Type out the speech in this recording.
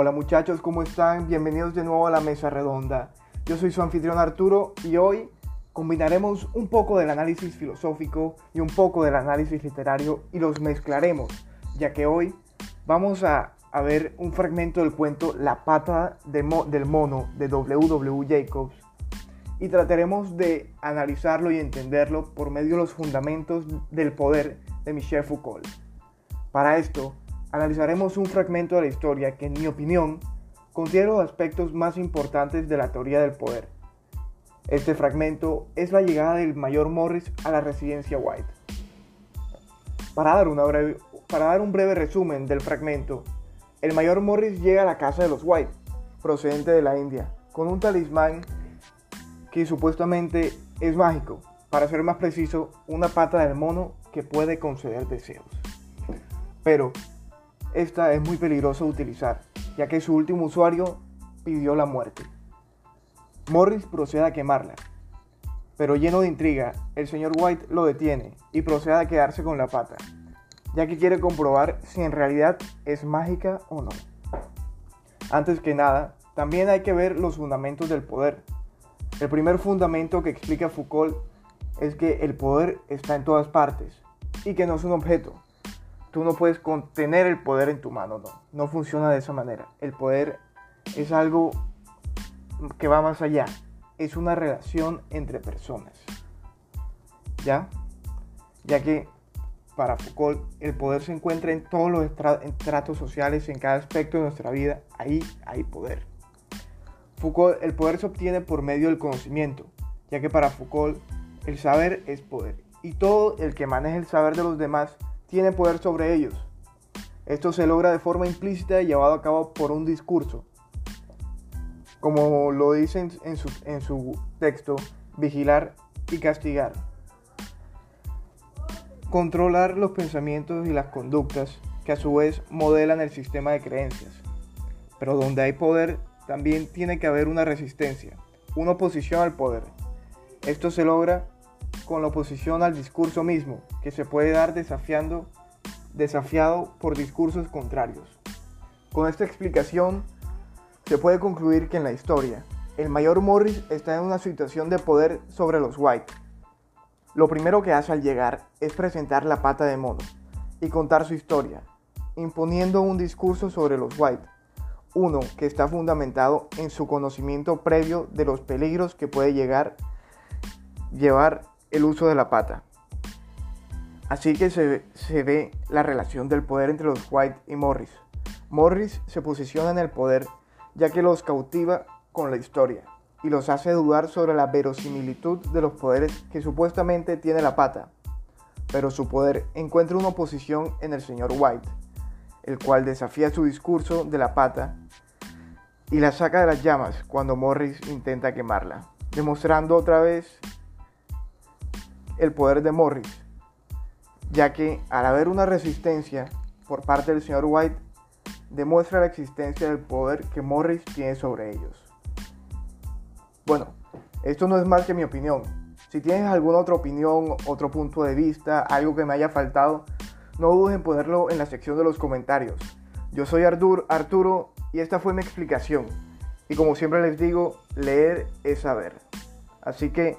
Hola muchachos, ¿cómo están? Bienvenidos de nuevo a la mesa redonda. Yo soy su anfitrión Arturo y hoy combinaremos un poco del análisis filosófico y un poco del análisis literario y los mezclaremos, ya que hoy vamos a, ver un fragmento del cuento La pata del mono de W.W. Jacobs y trataremos de analizarlo y entenderlo por medio de los fundamentos del poder de Michel Foucault. Para esto, analizaremos un fragmento de la historia que, en mi opinión, contiene los aspectos más importantes de la teoría del poder. Este fragmento es la llegada del mayor Morris a la residencia White. Para dar, para dar un breve resumen del fragmento, el mayor Morris llega a la casa de los White, procedente de la India, con un talismán que supuestamente es mágico, para ser más preciso, una pata del mono que puede conceder deseos. Pero esta es muy peligrosa de utilizar, ya que su último usuario pidió la muerte. Morris procede a quemarla, pero lleno de intriga, el señor White lo detiene y procede a quedarse con la pata, ya que quiere comprobar si en realidad es mágica o no. Antes que nada, también hay que ver los fundamentos del poder. El primer fundamento que explica Foucault es que el poder está en todas partes y que no es un objeto, tú no puedes contener el poder en tu mano, no. No funciona de esa manera. El poder es algo que va más allá. Es una relación entre personas. ¿Ya? Ya que para Foucault el poder se encuentra en todos los tratos sociales, en cada aspecto de nuestra vida. Ahí hay poder. Foucault, el poder se obtiene por medio del conocimiento, ya que para Foucault el saber es poder. Y todo el que maneja el saber de los demás tiene poder sobre ellos. Esto se logra de forma implícita y llevado a cabo por un discurso. Como lo dicen en su, en su texto, vigilar y castigar. Controlar los pensamientos y las conductas que a su vez modelan el sistema de creencias. Pero donde hay poder, también tiene que haber una resistencia, una oposición al poder. Esto se logra con la oposición al discurso mismo, que se puede dar desafiando, desafiado por discursos contrarios. Con esta explicación, se puede concluir que en la historia, el mayor Morris está en una situación de poder sobre los White. Lo primero que hace al llegar es presentar la pata de mono y contar su historia, imponiendo un discurso sobre los White, uno que está fundamentado en su conocimiento previo de los peligros que puede llegar llevar el uso de la pata. Así que se, ve la relación del poder entre los White y Morris. Morris se posiciona en el poder ya que los cautiva con la historia y los hace dudar sobre la verosimilitud de los poderes que supuestamente tiene la pata. Pero su poder encuentra una oposición en el señor White, el cual desafía su discurso de la pata y la saca de las llamas cuando Morris intenta quemarla, demostrando otra vez el poder de Morris, ya que al haber una resistencia por parte del señor White, demuestra la existencia del poder que Morris tiene sobre ellos. Bueno, esto no es más que mi opinión. Si tienes alguna otra opinión, otro punto de vista, algo que me haya faltado, no dudes en ponerlo en la sección de los comentarios. Yo soy Arturo y esta fue mi explicación. Y como siempre les digo, leer es saber. Así que